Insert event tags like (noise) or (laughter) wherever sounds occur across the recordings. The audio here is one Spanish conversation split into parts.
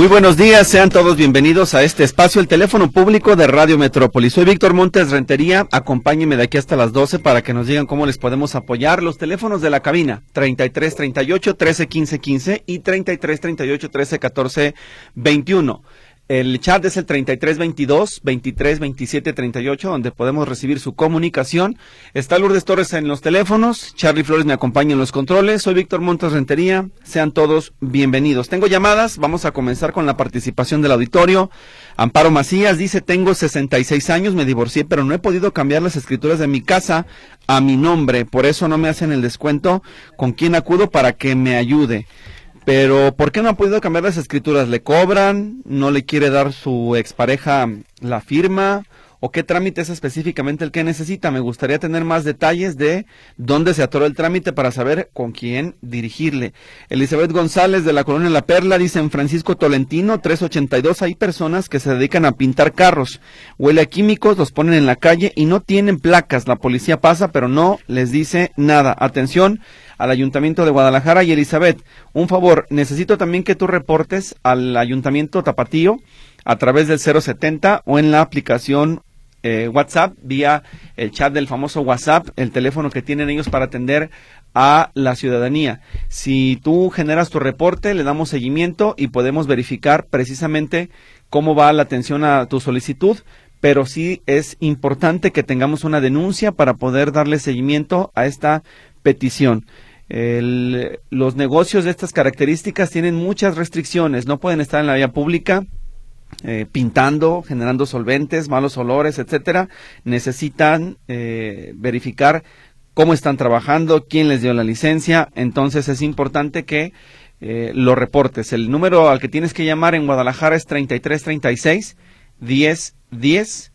Muy buenos días, sean todos bienvenidos a este espacio, el teléfono público de Radio Metrópoli. Soy Víctor Montes Rentería, acompáñenme de aquí hasta las 12 para que nos digan cómo les podemos apoyar. Los teléfonos de la cabina, 33 38 13 15 15 y 33 38 13 14 21. El chat es el 3322 23 27 38, donde podemos recibir su comunicación. Está Lourdes Torres en los teléfonos, Charlie Flores me acompaña en los controles. Soy Víctor Montes Rentería. Sean todos bienvenidos. Tengo llamadas, vamos a comenzar con la participación del auditorio. Amparo Macías dice: Tengo 66 años, me divorcié, pero no he podido cambiar las escrituras de mi casa a mi nombre. Por eso no me hacen el descuento. ¿Con quién acudo para que me ayude? Pero, ¿por qué no ha podido cambiar las escrituras? ¿Le cobran? ¿No le quiere dar su expareja la firma? ¿O qué trámite es específicamente el que necesita? Me gustaría tener más detalles de dónde se atoró el trámite para saber con quién dirigirle. Elizabeth González de la Colonia La Perla dice en Francisco Tolentino 382 hay personas que se dedican a pintar carros. Huele a químicos, los ponen en la calle y no tienen placas. La policía pasa pero no les dice nada. Atención al Ayuntamiento de Guadalajara y Elizabeth, un favor, necesito también que tú reportes al Ayuntamiento Tapatío a través del 070 o en la aplicación eh, WhatsApp, vía el chat del famoso WhatsApp, el teléfono que tienen ellos para atender a la ciudadanía. Si tú generas tu reporte, le damos seguimiento y podemos verificar precisamente cómo va la atención a tu solicitud, pero sí es importante que tengamos una denuncia para poder darle seguimiento a esta petición los negocios de estas características tienen muchas restricciones, no pueden estar en la vía pública eh, pintando, generando solventes, malos olores, etcétera. Necesitan eh, verificar cómo están trabajando, quién les dio la licencia. Entonces es importante que eh, lo reportes. El número al que tienes que llamar en Guadalajara es 3336 1010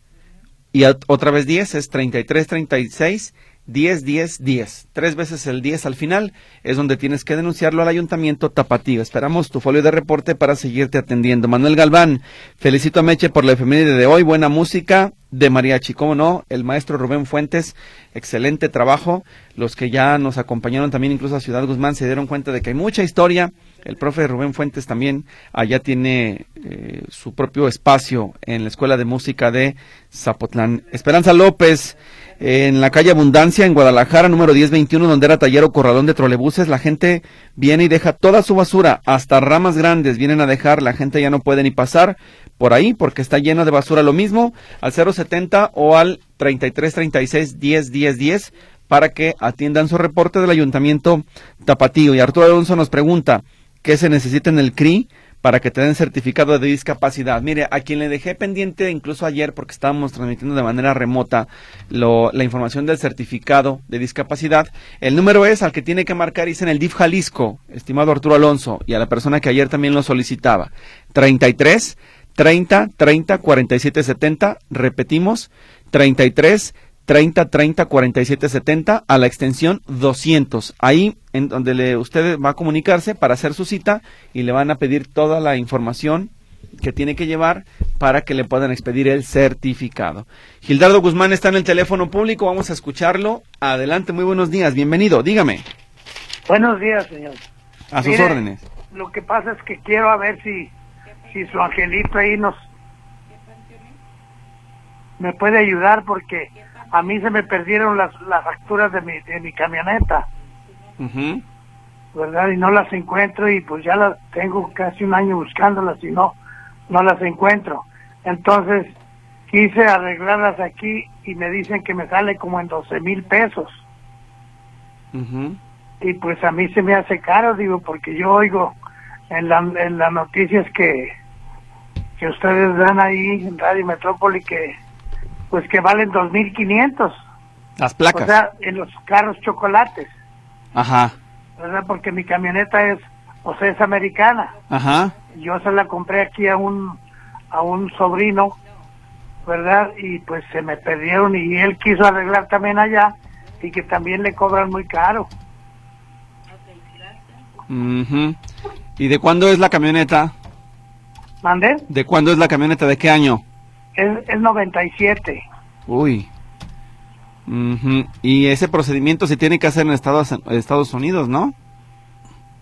y otra vez 10 es 3336 10, 10, 10. Tres veces el 10 al final es donde tienes que denunciarlo al ayuntamiento tapatío. Esperamos tu folio de reporte para seguirte atendiendo. Manuel Galván, felicito a Meche por la efeméride de hoy. Buena música de mariachi. ¿Cómo no? El maestro Rubén Fuentes, excelente trabajo. Los que ya nos acompañaron también incluso a Ciudad Guzmán se dieron cuenta de que hay mucha historia. El profe Rubén Fuentes también allá tiene eh, su propio espacio en la Escuela de Música de Zapotlán. Esperanza López en la calle Abundancia, en Guadalajara, número 1021, donde era taller o corralón de trolebuses. La gente viene y deja toda su basura, hasta ramas grandes vienen a dejar, la gente ya no puede ni pasar por ahí porque está lleno de basura. Lo mismo al 070 o al 3336 10 10 10 para que atiendan su reporte del Ayuntamiento Tapatío. Y Arturo Alonso nos pregunta, ¿qué se necesita en el CRI? Para que te den certificado de discapacidad. Mire, a quien le dejé pendiente incluso ayer porque estábamos transmitiendo de manera remota la información del certificado de discapacidad, el número es al que tiene que marcar, dice en el DIF Jalisco, estimado Arturo Alonso, y a la persona que ayer también lo solicitaba. 33 30 30 47 70, repetimos, 33 30 30 47 70 a la extensión 200. Ahí en donde le, usted va a comunicarse para hacer su cita y le van a pedir toda la información que tiene que llevar para que le puedan expedir el certificado. Gildardo Guzmán está en el teléfono público, vamos a escucharlo. Adelante, muy buenos días, bienvenido, dígame. Buenos días, señor. A sus órdenes. Lo que pasa es que quiero a ver si, si su angelito ahí nos me puede ayudar porque a mí se me perdieron las, las facturas de mi, de mi camioneta. ¿Verdad? Y no las encuentro y pues ya las tengo casi un año buscándolas y no, no las encuentro. Entonces quise arreglarlas aquí y me dicen que me sale como en 12 mil pesos. Y pues a mí se me hace caro, digo, porque yo oigo en, la, en las noticias que, que ustedes dan ahí en Radio Metrópoli que pues que valen 2.500. Las placas. O sea, en los carros chocolates. Ajá. ¿Verdad? Porque mi camioneta es, o sea, es americana. Ajá. Yo se la compré aquí a un, a un sobrino, ¿verdad? Y pues se me perdieron y él quiso arreglar también allá y que también le cobran muy caro. Ujú. ¿Y de cuándo es la camioneta? ¿Mandé? ¿De cuándo es la camioneta? ¿De qué año? Es, es 97. Uy. Ujú. Y ese procedimiento se tiene que hacer en Estados, Estados Unidos, ¿no?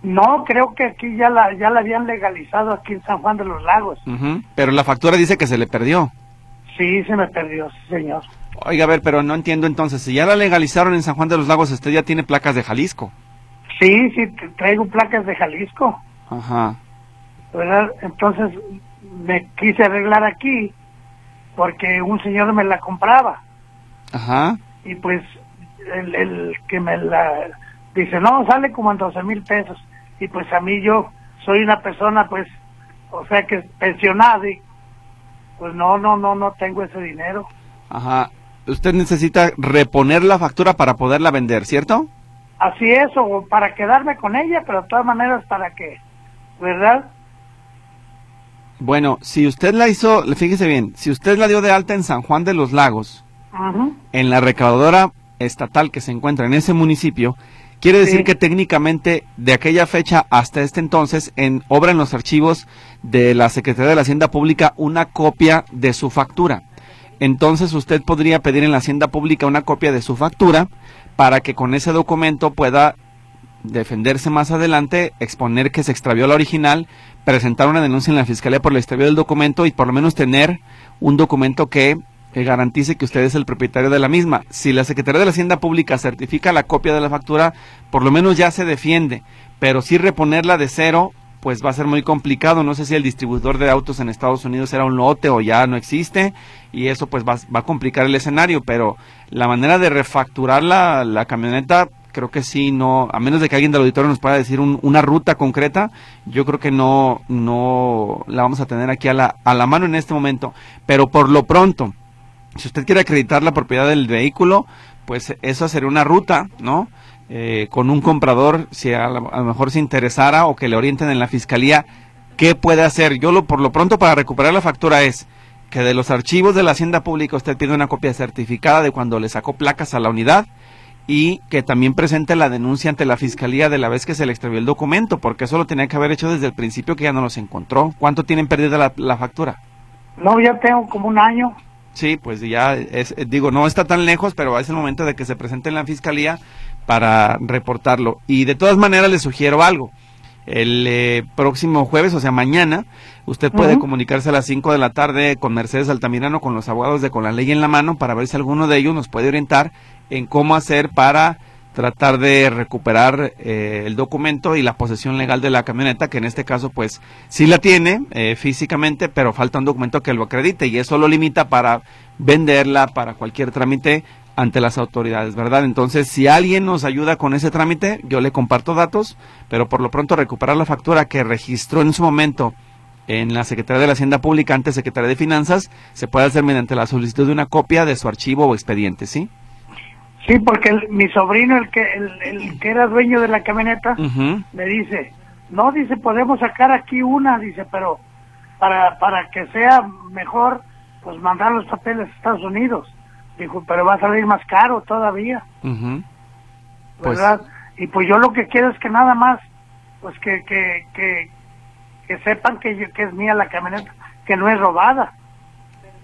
No, creo que aquí ya la, ya la habían legalizado aquí en San Juan de los Lagos. Ujú. Pero la factura dice que se le perdió. Sí, se me perdió, sí, señor. Oiga, a ver, pero no entiendo entonces. Si ya la legalizaron en San Juan de los Lagos, usted ya tiene placas de Jalisco. Sí, sí, traigo placas de Jalisco, Ajá. ¿verdad? Entonces me quise arreglar aquí porque un señor me la compraba Ajá. y pues el, el que me la dice, no, sale como en 12 mil pesos. Y pues a mí yo soy una persona pues, o sea que pensionada y pues no, no, no, no tengo ese dinero. Ajá. Usted necesita reponer la factura para poderla vender, ¿cierto? Así es, o para quedarme con ella, pero de todas maneras para que, ¿verdad? Bueno, si usted la hizo, fíjese bien, si usted la dio de alta en San Juan de los Lagos, en la recaudadora estatal que se encuentra en ese municipio, quiere decir Sí. que técnicamente de aquella fecha hasta este entonces en obra en los archivos de la Secretaría de la Hacienda Pública una copia de su factura. Entonces usted podría pedir en la Hacienda Pública una copia de su factura para que con ese documento pueda defenderse más adelante, exponer que se extravió la original, presentar una denuncia en la Fiscalía por el extravío del documento y por lo menos tener un documento que eh, garantice que usted es el propietario de la misma. Si la Secretaría de la Hacienda Pública certifica la copia de la factura, por lo menos ya se defiende, pero si reponerla de cero, pues va a ser muy complicado. No sé si el distribuidor de autos en Estados Unidos era un lote o ya no existe, y eso pues va, va a complicar el escenario, pero la manera de refacturar la, la camioneta creo que sí, no, a menos de que alguien del auditorio nos pueda decir un- una ruta concreta, yo creo que no, no la vamos a tener aquí a la, a la mano en este momento. Pero por lo pronto, si usted quiere acreditar la propiedad del vehículo, pues eso sería una ruta, ¿no? Eh, con un comprador, si a, la- lo mejor se interesara o que le orienten en la fiscalía, ¿qué puede hacer? Yo lo, por lo pronto para recuperar la factura es que de los archivos de la Hacienda Pública usted pide una copia certificada de cuando le sacó placas a la unidad y que también presente la denuncia ante la fiscalía de la vez que se le extravió el documento, porque eso lo tenía que haber hecho desde el principio que ya no los encontró. ¿Cuánto tienen perdida la, la factura? No, ya tengo como un año. Sí, pues ya es, eh, digo, no está tan lejos, pero es el momento de que se presente en la fiscalía para reportarlo. Y de todas maneras le sugiero algo. El eh, próximo jueves, o sea, mañana, usted puede comunicarse a las 5 de la tarde con Mercedes Altamirano, con los abogados de Con la Ley en la mano, para ver si alguno de ellos nos puede orientar en cómo hacer para tratar de recuperar eh, el documento y la posesión legal de la camioneta, que en este caso pues sí la tiene eh, físicamente, pero falta un documento que lo acredite y eso lo limita para venderla, para cualquier trámite ante las autoridades, ¿verdad? Entonces, si alguien nos ayuda con ese trámite, yo le comparto datos, pero por lo pronto recuperar la factura que registró en su momento en la Secretaría de la Hacienda Pública, antes Secretaría de Finanzas, se puede hacer mediante la solicitud de una copia de su archivo o expediente, ¿sí? Sí, porque el- mi sobrino, el que, el, el que era dueño de la camioneta, me dice, no, dice, podemos sacar aquí una, dice, pero para, para que sea mejor, pues mandar los papeles a Estados Unidos. Dijo, pero va a salir más caro todavía. Pues- ¿verdad? Y pues yo lo que quiero es que nada más, pues que, que, que, que sepan que, yo- que es mía la camioneta, que no es robada.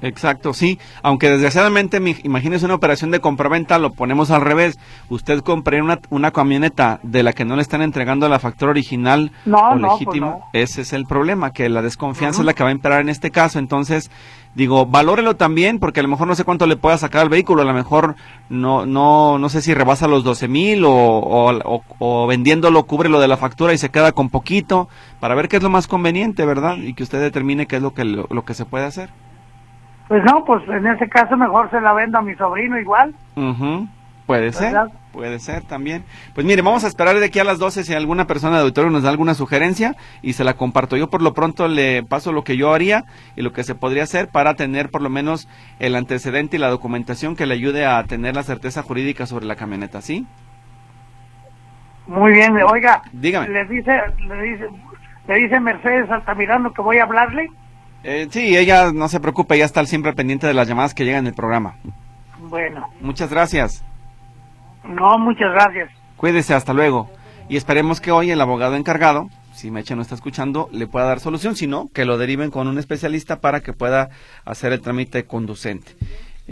Exacto, sí. Aunque desgraciadamente, imagínese una operación de compraventa, lo ponemos al revés. Usted compre una, una camioneta de la que no le están entregando la factura original No, o no, pues legítima. no. Ese es el problema, que la desconfianza es la que va a imperar en este caso. Entonces, digo, valórelo también, porque a lo mejor no sé cuánto le pueda sacar al vehículo. A lo mejor no, no, no sé si rebasa los 12 mil o, o, o- o vendiéndolo cubre lo de la factura y se queda con poquito, para ver qué es lo más conveniente, ¿verdad? Y que usted determine qué es lo que, lo, lo que se puede hacer. Pues no, pues en ese caso mejor se la vendo a mi sobrino igual. Ujú, Puede ser, ¿Verdad? puede ser también. Pues mire, vamos a esperar de aquí a las 12 si alguna persona de auditorio nos da alguna sugerencia y se la comparto. Yo por lo pronto le paso lo que yo haría y lo que se podría hacer para tener por lo menos el antecedente y la documentación que le ayude a tener la certeza jurídica sobre la camioneta, ¿sí? Muy bien, oiga, Dígame. le dice, le dice, le dice Mercedes Altamirano que voy a hablarle. Eh, sí, ella no se preocupe, ya está siempre pendiente de las llamadas que llegan en el programa. Bueno, Muchas gracias. no, muchas gracias. Cuídese, hasta luego. y esperemos que hoy el abogado encargado si Meche no está escuchando, le pueda dar solución, si no, que lo deriven con un especialista para que pueda hacer el trámite conducente.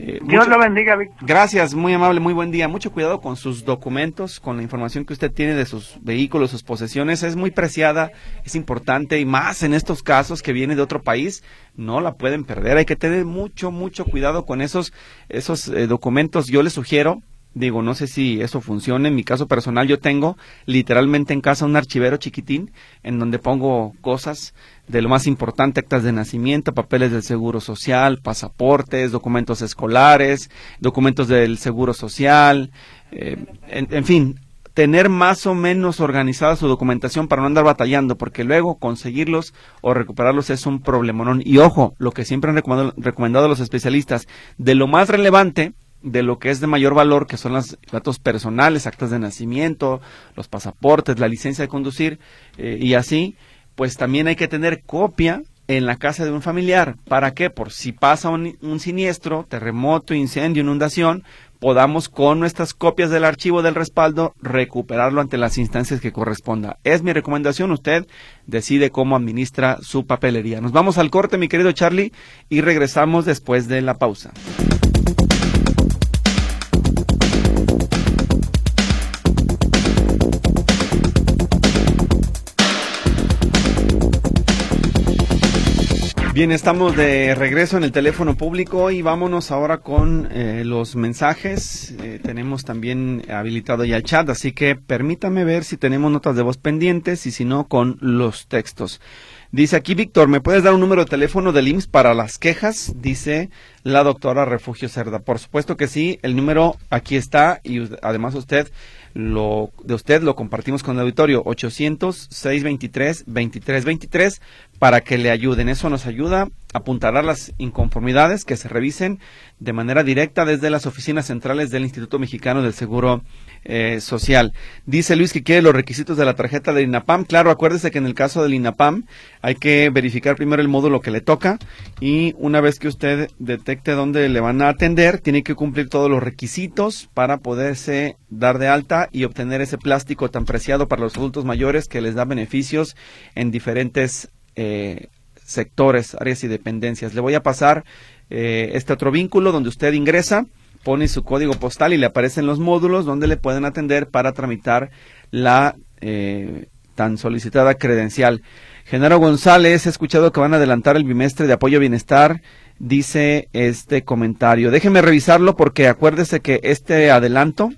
Eh, Dios lo bendiga, Víctor. Gracias, muy amable, muy buen día. Mucho cuidado con sus documentos, con la información que usted tiene de sus vehículos, sus posesiones. Es muy preciada, es importante y más en estos casos que viene de otro país, no la pueden perder. Hay que tener mucho, mucho cuidado con esos, esos eh, documentos. Yo les sugiero, Digo, no sé si eso funciona. En mi caso personal, yo tengo literalmente en casa un archivero chiquitín en donde pongo cosas de lo más importante, actas de nacimiento, papeles del seguro social, pasaportes, documentos escolares, documentos del seguro social, eh, en, fin, tener más o menos organizada su documentación para no andar batallando, porque luego conseguirlos o recuperarlos es un problemonón. Y ojo, lo que siempre han recomendado, recomendado los especialistas, de lo más relevante, de lo que es de mayor valor, que son los datos personales, actas de nacimiento, los pasaportes, la licencia de conducir eh, y así, pues también hay que tener copia en la casa de un familiar. ¿Para qué? Por si pasa un, un siniestro, terremoto, incendio, inundación, podamos con nuestras copias del archivo del respaldo recuperarlo ante las instancias que corresponda. Es mi recomendación, usted decide cómo administra su papelería. Nos vamos al corte, mi querido Charlie, y regresamos después de la pausa. Bien, estamos de regreso en el teléfono público y vámonos ahora con eh, los mensajes. Eh, tenemos también habilitado ya el chat, así que permítame ver si tenemos notas de voz pendientes y si no, con los textos. Dice aquí Víctor, ¿me puedes dar un número de teléfono del IMSS para las quejas? Dice la doctora Refugio Cerda. Por supuesto que sí, el número aquí está y además usted lo de usted lo compartimos con el auditorio 800 623 2323 para que le ayuden. Eso nos ayuda a apuntar las inconformidades que se revisen de manera directa desde las oficinas centrales del Instituto Mexicano del Seguro eh, Social. Dice Luis que quiere los requisitos de la tarjeta del INAPAM. Claro, acuérdese que en el caso del INAPAM hay que verificar primero el módulo que le toca y una vez que usted detecte dónde le van a atender, tiene que cumplir todos los requisitos para poderse dar de alta y obtener ese plástico tan preciado para los adultos mayores que les da beneficios en diferentes eh, sectores, áreas y dependencias. Le voy a pasar eh, este otro vínculo donde usted ingresa, pone su código postal y le aparecen los módulos donde le pueden atender para tramitar la eh, tan solicitada credencial. Genaro González, he escuchado que van a adelantar el bimestre de apoyo a bienestar, dice este comentario. Déjeme revisarlo porque acuérdese que este adelanto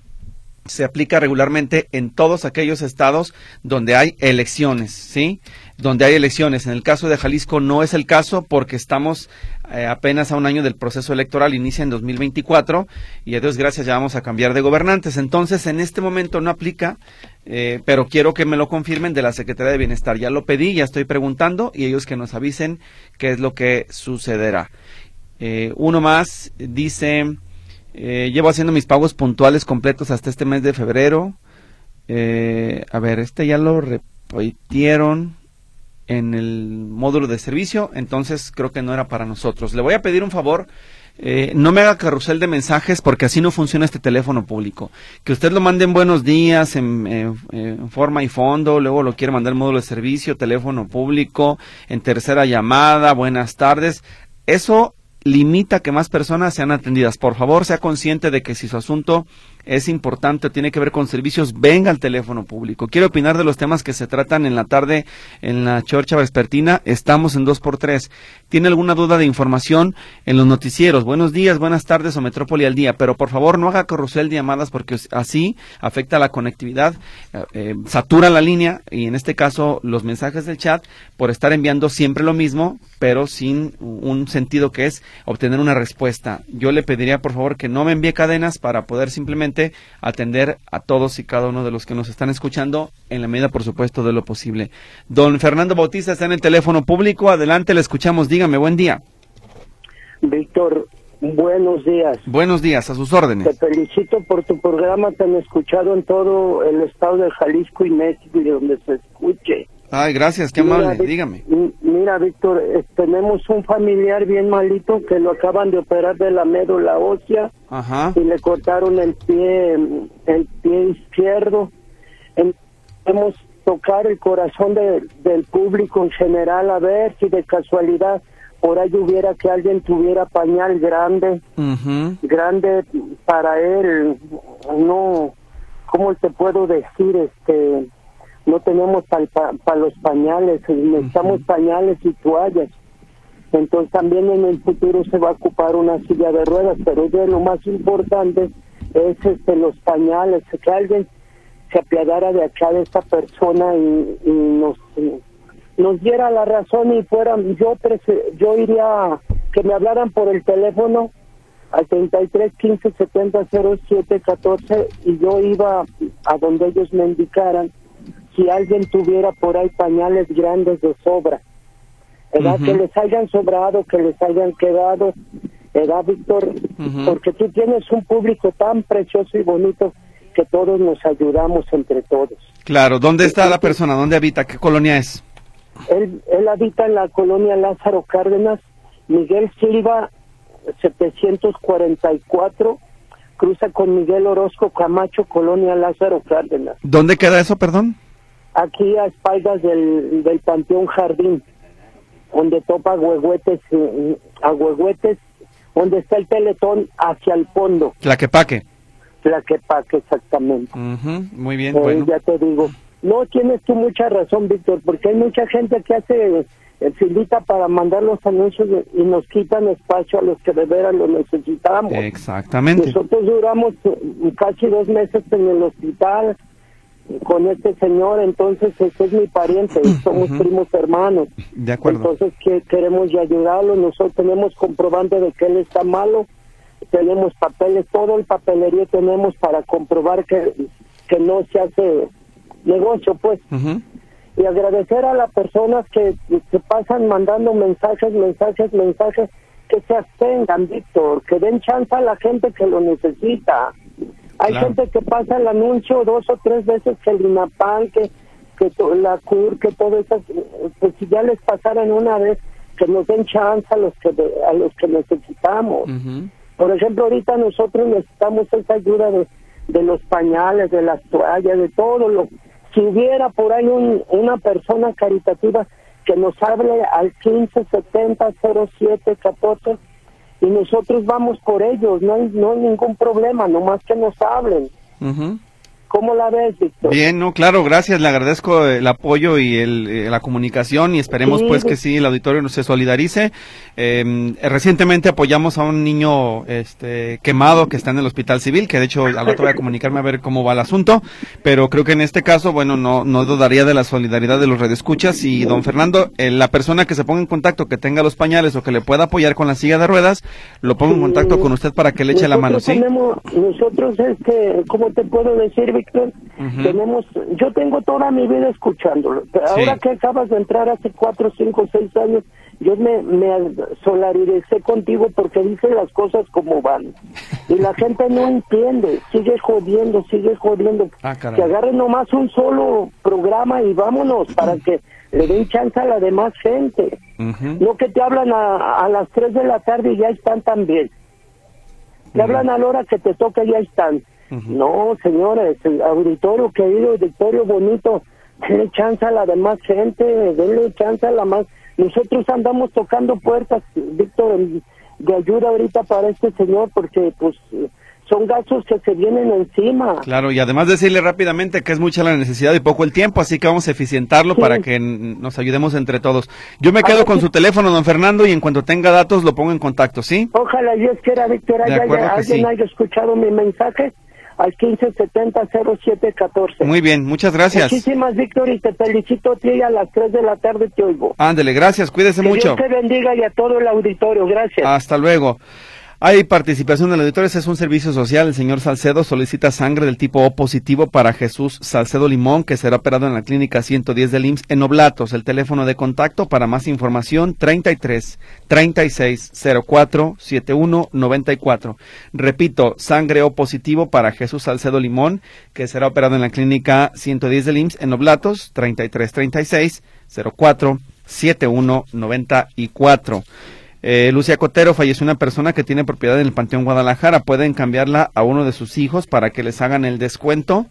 se aplica regularmente en todos aquellos estados donde hay elecciones, ¿sí? Donde hay elecciones. En el caso de Jalisco no es el caso porque estamos eh, apenas a un año del proceso electoral, inicia en 2024 y a Dios gracias ya vamos a cambiar de gobernantes. Entonces, en este momento no aplica, eh, pero quiero que me lo confirmen de la Secretaría de Bienestar. Ya lo pedí, ya estoy preguntando y ellos que nos avisen qué es lo que sucederá. Eh, uno más dice... Eh, llevo haciendo mis pagos puntuales completos hasta este mes de febrero. Eh, a ver, este ya lo repitieron en el módulo de servicio, entonces creo que no era para nosotros. Le voy a pedir un favor. Eh, no me haga carrusel de mensajes porque así no funciona este teléfono público. Que usted lo mande en buenos días, en, forma y fondo, luego lo quiere mandar en módulo de servicio, teléfono público, en tercera llamada, buenas tardes. Eso limita que más personas sean atendidas. Por favor, sea consciente de que si su asunto es importante, tiene que ver con servicios, venga al teléfono público. Quiero opinar de los temas que se tratan en la tarde en la Chorcha Vespertina. Estamos en 2x3. ¿Tiene alguna duda de información en los noticieros? Buenos días, buenas tardes o Metrópoli al día. Pero por favor, no haga carrusel de llamadas porque así afecta la conectividad, eh, eh, satura la línea y en este caso los mensajes del chat por estar enviando siempre lo mismo, pero sin un sentido que es obtener una respuesta. Yo le pediría por favor que no me envíe cadenas para poder simplemente atender a todos y cada uno de los que nos están escuchando en la medida, por supuesto, de lo posible. Don Fernando Bautista está en el teléfono público. Adelante, le escuchamos. Dígame, buen día. Víctor, buenos días. Buenos días, a sus órdenes. Te felicito por tu programa. Te han escuchado en todo el estado de Jalisco y México y de donde se escuche. Ay, gracias, qué amable, dígame. Mira, Víctor, eh, tenemos un familiar bien malito que lo acaban de operar de la médula ósea y le cortaron el pie, el pie izquierdo. queremos tocar el corazón de- del público en general, a ver si de casualidad por ahí hubiera que alguien tuviera pañal grande, grande para él, no, ¿cómo te puedo decir? Este, no tenemos para los pañales, necesitamos pañales y toallas. Entonces también en el futuro se va a ocupar una silla de ruedas, pero de lo más importante es este, los pañales, que alguien se apiadara de acá de esta persona y, y nos nos diera la razón y fuera yo yo iría que me hablaran por el teléfono al 33 15 70 07 14 y yo iba a donde ellos me indicaran si alguien tuviera por ahí pañales grandes de sobra ¿verdad? Que les hayan sobrado que les hayan quedado ¿verdad Víctor? Porque tú tienes un público tan precioso y bonito que todos nos ayudamos entre todos Claro, ¿dónde está la persona? ¿Dónde habita? ¿Qué colonia es? Él, él habita en la colonia Lázaro Cárdenas, Miguel Silva 744, cruza con Miguel Orozco Camacho, colonia Lázaro Cárdenas. ¿Dónde queda eso, perdón? Aquí a espaldas del, del Panteón Jardín, donde topa Huehuetes, eh, a Huehuetes, donde está el teletón hacia el fondo, Tlaquepaque. Tlaquepaque exactamente. Ujú, Muy bien, Eh, bueno. Ya te digo. No, tienes tú mucha razón, Víctor, porque hay mucha gente que hace eh, filita para mandar los anuncios y nos quitan espacio a los que de veras lo necesitamos. Exactamente. Nosotros duramos eh, casi dos meses en el hospital con este señor, entonces este es mi pariente, y (clears throat) somos primos hermanos. De acuerdo. Entonces que queremos ya ayudarlo, nosotros tenemos comprobante de que él está malo, tenemos papeles, todo el papelería tenemos para comprobar que, que no se hace negocio, pues. Y agradecer a las personas que, que pasan mandando mensajes, mensajes, mensajes, que se abstengan, Víctor, que den chance a la gente que lo necesita. Hay Claro. gente que pasa el anuncio dos o tres veces que el INAPAN, que, que to- la CUR, que todo eso, pues si ya les pasaran una vez, que nos den chance a los que, a los que necesitamos. Por ejemplo, ahorita nosotros necesitamos esa ayuda de, de los pañales, de las toallas, de todo lo. Si hubiera por ahí un- una persona caritativa que nos hable al 1570-0714 y nosotros vamos por ellos, no hay, no hay ningún problema, nomás que nos hablen. Ujú. ¿Cómo la ves, Víctor? Bien, no, claro, gracias, le agradezco el apoyo y el, eh, la comunicación y esperemos Sí, pues que sí, el auditorio nos se solidarice. Eh, recientemente apoyamos a un niño este, quemado que está en el hospital civil, que de hecho al rato voy a comunicarme a ver cómo va el asunto, pero creo que en este caso, bueno, no, no dudaría de la solidaridad de los redescuchas y don Fernando, eh, la persona que se ponga en contacto, que tenga los pañales o que le pueda apoyar con la silla de ruedas, lo pongo en contacto con usted para que le eche la mano, ¿sí? tenemos- nosotros, este, ¿cómo te puedo decir, Víctor? Tenemos, yo tengo toda mi vida escuchándolo. Sí. Ahora que acabas de entrar hace cuatro, cinco, seis años, yo me, me solidaricé contigo porque dices las cosas como van. Y la gente no entiende, sigue jodiendo, sigue jodiendo. Ah, que agarren nomás un solo programa y vámonos para que le den chance a la demás gente. No que te hablan a, a las 3 de la tarde y ya están también. Te hablan a la hora que te toca y ya están. No, señores, el auditorio querido, auditorio bonito, denle chance a la demás gente, denle chance a la más... Nosotros andamos tocando puertas, Víctor, de ayuda ahorita para este señor porque pues son gastos que se vienen encima. Claro, y además decirle rápidamente que es mucha la necesidad y poco el tiempo, así que vamos a eficientarlo Sí. para que nos ayudemos entre todos. Yo me quedo ver con su teléfono, don Fernando, y en cuanto tenga datos lo pongo en contacto, ¿sí? Ojalá Dios quiera, Víctor, haya, alguien sí. haya escuchado mi mensaje al 1570-0714. Muy bien, muchas gracias. Muchísimas, Víctor, y te felicito a ti y a las 3 de la tarde te oigo. Ándele, gracias, cuídese que mucho. Dios te bendiga y a todo el auditorio. Gracias. Hasta luego. Hay participación del auditorio, este es un servicio social. El señor Salcedo solicita sangre del tipo O positivo para Jesús Salcedo Limón, que será operado en la clínica 110 del IMSS en Oblatos. El teléfono de contacto para más información 33 36 04 71 94. Repito, sangre O positivo para Jesús Salcedo Limón, que será operado en la clínica 110 del IMSS en Oblatos 33 36 04 71 94. Eh, Lucia Cotero falleció una persona que tiene propiedad en el Panteón Guadalajara. Pueden cambiarla a uno de sus hijos para que les hagan el descuento.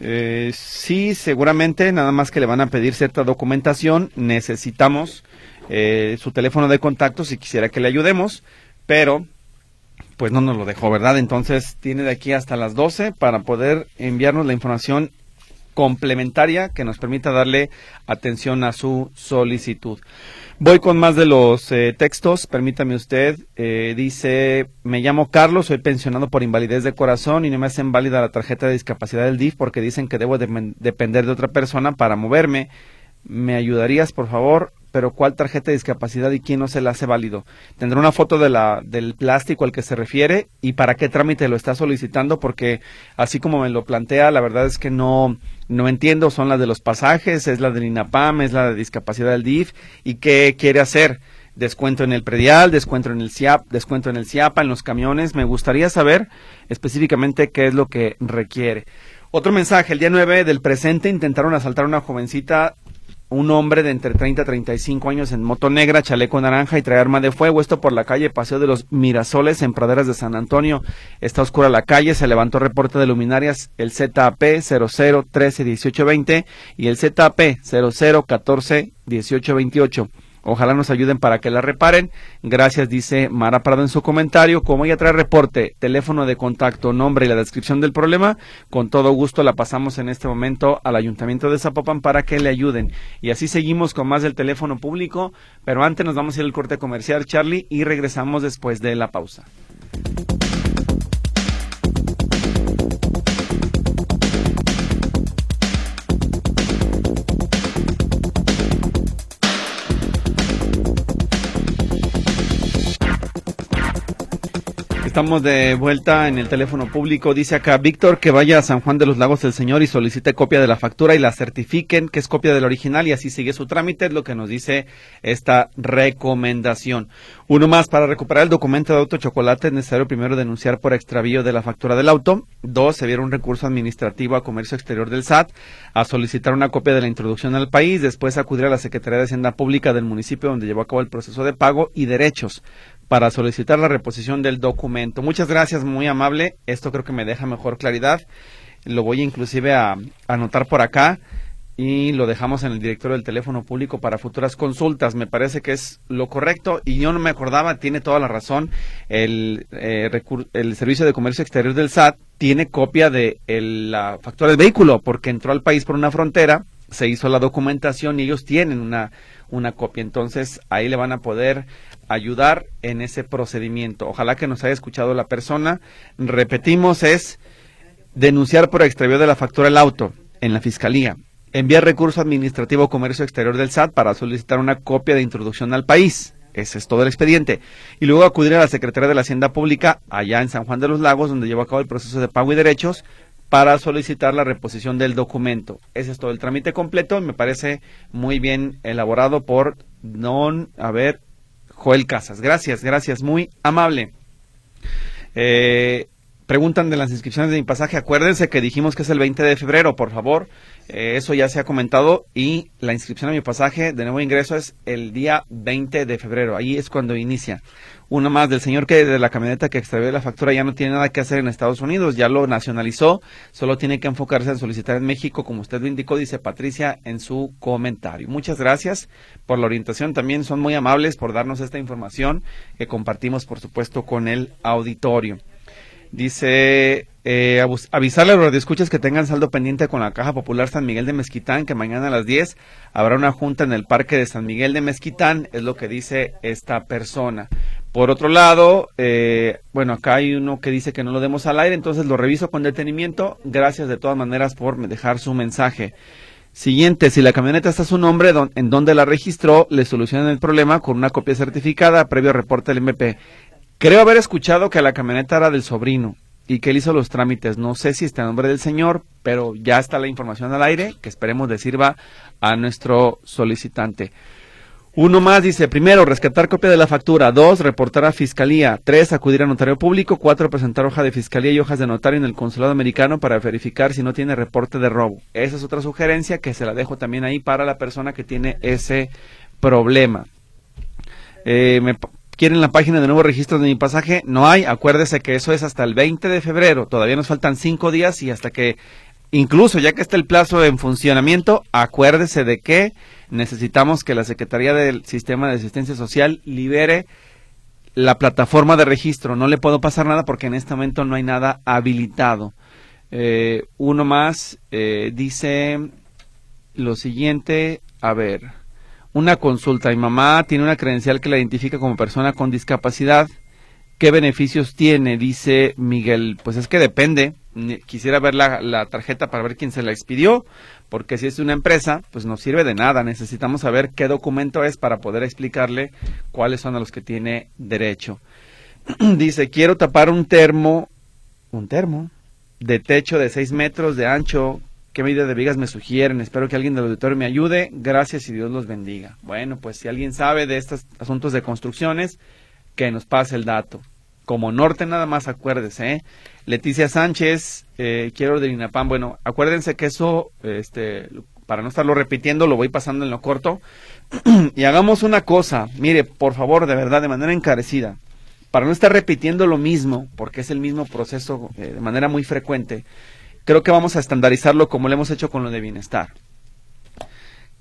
Eh, sí, seguramente, nada más que le van a pedir cierta documentación. Necesitamos eh, su teléfono de contacto si quisiera que le ayudemos, pero pues no nos lo dejó, ¿verdad? Entonces tiene de aquí hasta las 12 para poder enviarnos la información complementaria que nos permita darle atención a su solicitud. Voy con más de los eh, textos, permítame usted. Eh, dice, me llamo Carlos, soy pensionado por invalidez de corazón y no me hacen válida la tarjeta de discapacidad del DIF porque dicen que debo depender de otra persona para moverme. ¿Me ayudarías, por favor? pero ¿cuál tarjeta de discapacidad y quién no se la hace válido? Tendrá una foto de la, del plástico al que se refiere y para qué trámite lo está solicitando, porque así como me lo plantea, la verdad es que no, no entiendo, son las de los pasajes, es la del INAPAM, es la de discapacidad del DIF y qué quiere hacer. Descuento en el predial, descuento en el CIAP, descuento en el CIAPA, en los camiones. Me gustaría saber específicamente qué es lo que requiere. Otro mensaje, el día 9 del presente intentaron asaltar a una jovencita un hombre de entre 30 y 35 años en moto negra, chaleco naranja y trae arma de fuego. Esto por la calle Paseo de los Mirasoles en Praderas de San Antonio. Está oscura la calle, se levantó reporte de luminarias el ZAP 00131820 y el ZAP 00141828. Ojalá nos ayuden para que la reparen. Gracias, dice Mara Prado en su comentario. Como ella trae reporte, teléfono de contacto, nombre y la descripción del problema, con todo gusto la pasamos en este momento al Ayuntamiento de Zapopan para que le ayuden. Y así seguimos con más del teléfono público, pero antes nos vamos a ir al corte comercial, Charlie, y regresamos después de la pausa. Estamos de vuelta en el teléfono público. Dice acá Víctor que vaya a San Juan de los Lagos el señor y solicite copia de la factura y la certifiquen que es copia del original y así sigue su trámite, es lo que nos dice esta recomendación. Uno más, para recuperar el documento de auto chocolate es necesario primero denunciar por extravío de la factura del auto. Dos, se viera un recurso administrativo a comercio exterior del SAT a solicitar una copia de la introducción al país. Después acudir a la Secretaría de Hacienda Pública del municipio donde llevó a cabo el proceso de pago y derechos para solicitar la reposición del documento. Muchas gracias, muy amable. Esto creo que me deja mejor claridad. Lo voy inclusive a anotar por acá y lo dejamos en el directorio del teléfono público para futuras consultas. Me parece que es lo correcto y yo no me acordaba, tiene toda la razón. El, eh, Servicio de Comercio Exterior del SAT tiene copia de la factura del vehículo porque entró al país por una frontera, se hizo la documentación y ellos tienen una copia. Entonces ahí le van a poder ayudar en ese procedimiento. Ojalá que nos haya escuchado la persona. Repetimos, es denunciar por extravío de la factura del auto en la fiscalía. Enviar recurso administrativo comercio exterior del SAT para solicitar una copia de introducción al país. Ese es todo el expediente. Y luego acudir a la Secretaría de la Hacienda Pública, allá en San Juan de los Lagos, donde lleva a cabo el proceso de pago y derechos, para solicitar la reposición del documento. Ese es todo el trámite completo. Me parece muy bien elaborado por don, a ver, Joel Casas. Gracias, gracias, muy amable. Eh, preguntan de las inscripciones de mi pasaje. Acuérdense que dijimos que es el 20 de febrero, por favor. Eh, eso ya se ha comentado y la inscripción de mi pasaje de nuevo ingreso es el día 20 de febrero. Ahí es cuando inicia. Uno más del señor que de la camioneta que extravió la factura ya no tiene nada que hacer en Estados Unidos, ya lo nacionalizó, solo tiene que enfocarse en solicitar en México, como usted lo indicó, dice Patricia en su comentario. Muchas gracias por la orientación, también son muy amables por darnos esta información que compartimos, por supuesto, con el auditorio. Dice, eh, avisarle a los radioescuchas que tengan saldo pendiente con la Caja Popular San Miguel de Mezquitán, que mañana a las 10 habrá una junta en el Parque de San Miguel de Mezquitán, es lo que dice esta persona. Por otro lado, eh, bueno, acá hay uno que dice que no lo demos al aire, entonces lo reviso con detenimiento. Gracias de todas maneras por dejar su mensaje. Siguiente, si la camioneta está a su nombre, en donde la registró, le solucionan el problema con una copia certificada previo reporte del MP. Creo haber escuchado que la camioneta era del sobrino y que él hizo los trámites. No sé si está en nombre del señor, pero ya está la información al aire que esperemos le sirva a nuestro solicitante. Uno más dice, primero, rescatar copia de la factura. Dos, reportar a fiscalía. Tres, acudir a notario público. Cuatro, presentar hoja de fiscalía y hojas de notario en el consulado americano para verificar si no tiene reporte de robo. Esa es otra sugerencia que se la dejo también ahí para la persona que tiene ese problema. Eh, me quieren la página de nuevo registro de mi pasaje, no hay. Acuérdese que eso es hasta el 20 de febrero. Todavía nos faltan cinco días y hasta que incluso ya que está el plazo en funcionamiento, acuérdese de que necesitamos que la Secretaría del Sistema de Asistencia Social libere la plataforma de registro. No le puedo pasar nada porque en este momento no hay nada habilitado. Eh, uno más eh, dice lo siguiente, a ver, una consulta. Mi mamá tiene una credencial que la identifica como persona con discapacidad. ¿Qué beneficios tiene? Dice Miguel. Pues es que depende. Quisiera ver la, la, tarjeta para ver quién se la expidió, porque si es una empresa, pues no sirve de nada. Necesitamos saber qué documento es para poder explicarle cuáles son a los que tiene derecho. (clears throat) Dice, quiero tapar un termo, un termo, de techo de 6 metros de ancho. ¿Qué medida de vigas me sugieren? Espero que alguien del auditorio me ayude. Gracias y Dios los bendiga. Bueno, pues si alguien sabe de estos asuntos de construcciones, que nos pase el dato. Como norte nada más acuérdese. ¿eh? Leticia Sánchez, eh, quiero de INAPAM. Bueno, acuérdense que eso, este, para no estarlo repitiendo, lo voy pasando en lo corto. (clears throat) y hagamos una cosa. Mire, por favor, de verdad, de manera encarecida para no estar repitiendo lo mismo, porque es el mismo proceso eh, de manera muy frecuente, creo que vamos a estandarizarlo como lo hemos hecho con lo de bienestar.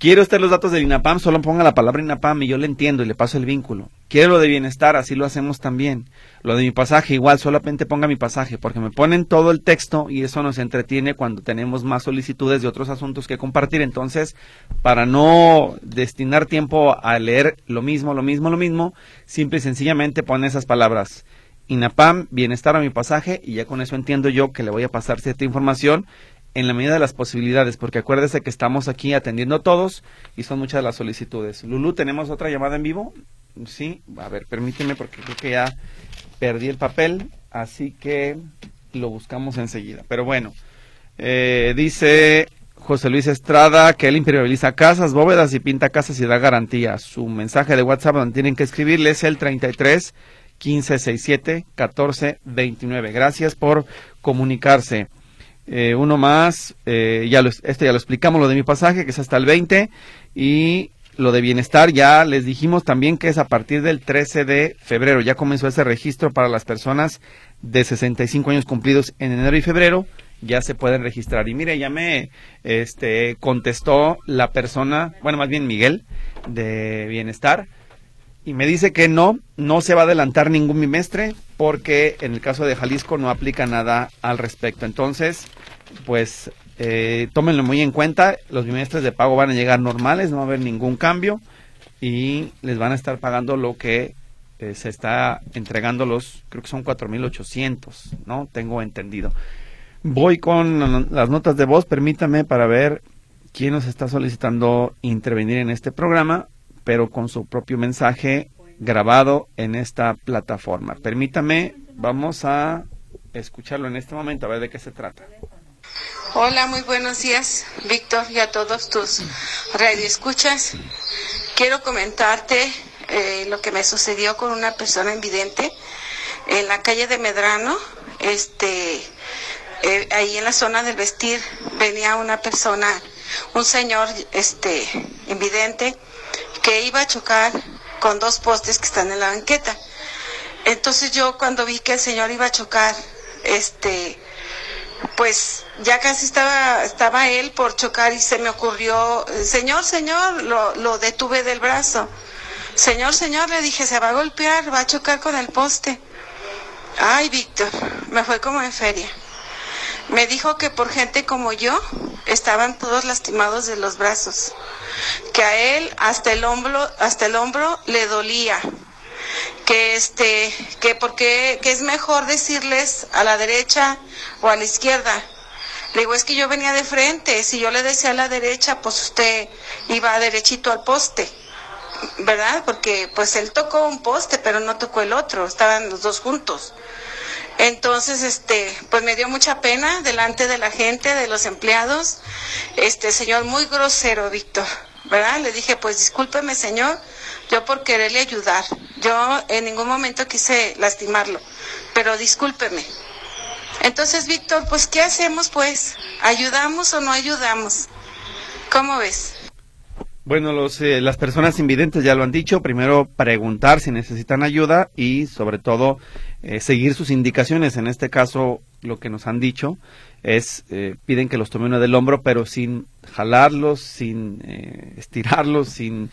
¿Quiere usted los datos del INAPAM? Solo ponga la palabra INAPAM y yo le entiendo y le paso el vínculo. ¿Quiere lo de bienestar? Así lo hacemos también. Lo de mi pasaje, igual, solamente ponga mi pasaje, porque me ponen todo el texto y eso nos entretiene cuando tenemos más solicitudes de otros asuntos que compartir. Entonces, para no destinar tiempo a leer lo mismo, lo mismo, lo mismo, simple y sencillamente pone esas palabras. INAPAM, bienestar a mi pasaje, y ya con eso entiendo yo que le voy a pasar cierta información en la medida de las posibilidades, porque acuérdese que estamos aquí atendiendo a todos y son muchas las solicitudes. Lulu, ¿tenemos otra llamada en vivo? Sí, a ver, permíteme porque creo que ya perdí el papel, así que lo buscamos enseguida. Pero bueno, eh, dice José Luis Estrada que él impermeabiliza casas, bóvedas y pinta casas y da garantía. Su mensaje de WhatsApp donde tienen que escribirle es el 33 15 67 14 29. Gracias por comunicarse. Eh, uno más, eh, ya lo, este ya lo explicamos, lo de mi pasaje, que es hasta el 20, y lo de bienestar ya les dijimos también que es a partir del 13 de febrero, ya comenzó ese registro para las personas de 65 años cumplidos en enero y febrero, ya se pueden registrar. Y mire, ya me este, contestó la persona, bueno, más bien Miguel, de bienestar, y me dice que no, no se va a adelantar ningún bimestre porque en el caso de Jalisco no aplica nada al respecto. Entonces, pues eh, tómenlo muy en cuenta, los bimestres de pago van a llegar normales, no va a haber ningún cambio y les van a estar pagando lo que eh, se está entregando los, creo que son 4.800, ¿no? Tengo entendido. Voy con las notas de voz, permítame para ver quién nos está solicitando intervenir en este programa pero con su propio mensaje grabado en esta plataforma. Permítame, vamos a escucharlo en este momento, a ver de qué se trata. Hola, muy buenos días, Víctor, y a todos tus radioescuchas. Quiero comentarte eh, lo que me sucedió con una persona invidente en la calle de Medrano. Este, eh, ahí en la zona del vestir venía una persona, un señor, este, invidente que iba a chocar con dos postes que están en la banqueta. Entonces yo cuando vi que el señor iba a chocar, este, pues ya casi estaba, estaba él por chocar y se me ocurrió, señor, señor, lo, lo detuve del brazo. Señor, señor, le dije, se va a golpear, va a chocar con el poste. Ay, Víctor, me fue como en feria. Me dijo que por gente como yo estaban todos lastimados de los brazos, que a él hasta el hombro, hasta el hombro le dolía, que este, que porque que es mejor decirles a la derecha o a la izquierda. Le digo, es que yo venía de frente, si yo le decía a la derecha, pues usted iba derechito al poste, ¿verdad? Porque pues él tocó un poste, pero no tocó el otro, estaban los dos juntos. Entonces, este, pues me dio mucha pena delante de la gente, de los empleados. Este señor muy grosero, Víctor, ¿verdad? Le dije, pues discúlpeme, señor, yo por quererle ayudar. Yo en ningún momento quise lastimarlo, pero discúlpeme. Entonces, Víctor, pues ¿qué hacemos pues? ¿Ayudamos o no ayudamos? ¿Cómo ves? Bueno, los, eh, las personas invidentes ya lo han dicho. Primero, preguntar si necesitan ayuda y, sobre todo, eh, seguir sus indicaciones. En este caso, lo que nos han dicho es, eh, piden que los tome uno del hombro, pero sin jalarlos, sin eh, estirarlos, sin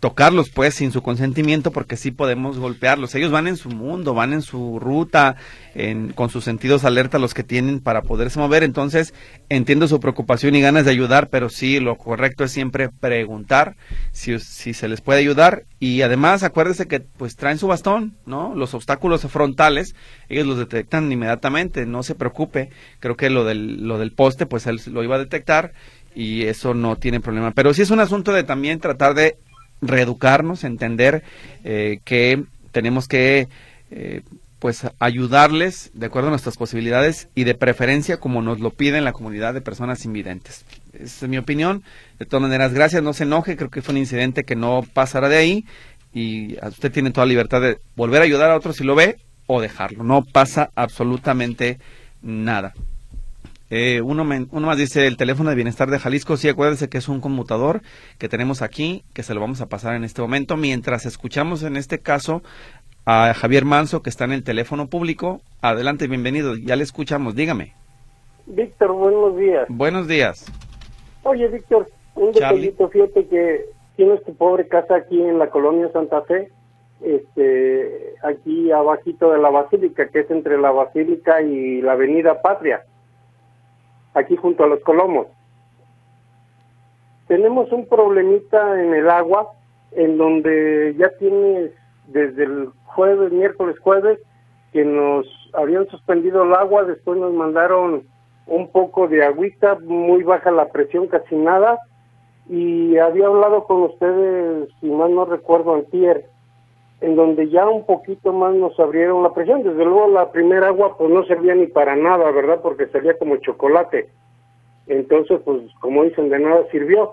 tocarlos pues sin su consentimiento porque sí podemos golpearlos. Ellos van en su mundo, van en su ruta, en, con sus sentidos alerta los que tienen para poderse mover. Entonces entiendo su preocupación y ganas de ayudar, pero sí lo correcto es siempre preguntar si, si se les puede ayudar y además acuérdese que pues traen su bastón, ¿no? Los obstáculos frontales, ellos los detectan inmediatamente, no se preocupe. Creo que lo del, lo del poste pues él lo iba a detectar y eso no tiene problema. Pero sí es un asunto de también tratar de reeducarnos, entender eh, que tenemos que eh, pues ayudarles de acuerdo a nuestras posibilidades y de preferencia como nos lo piden la comunidad de personas invidentes. Esa es mi opinión. De todas maneras, gracias, no se enoje, creo que fue un incidente que no pasará de ahí y usted tiene toda libertad de volver a ayudar a otros si lo ve o dejarlo. No pasa absolutamente nada. Eh, uno, uno, más dice el teléfono de bienestar de Jalisco. Sí, acuérdense que es un conmutador que tenemos aquí, que se lo vamos a pasar en este momento. Mientras escuchamos en este caso a Javier Manso, que está en el teléfono público. Adelante, bienvenido. Ya le escuchamos. Dígame. Víctor, buenos días. Buenos días. Oye, Víctor, un detallito. Fíjate que tienes tu pobre casa aquí en la colonia Santa Fe. Este, aquí abajito de la Basílica, que es entre la Basílica y la Avenida Patria aquí junto a los Colomos. Tenemos un problemita en el agua, en donde ya tienes desde el jueves, miércoles, jueves, que nos habían suspendido el agua, después nos mandaron un poco de agüita, muy baja la presión, casi nada, y había hablado con ustedes, si mal no recuerdo, antier, en donde ya un poquito más nos abrieron la presión. Desde luego la primera agua pues no servía ni para nada, ¿verdad? Porque salía como chocolate. Entonces, pues como dicen, de nada sirvió.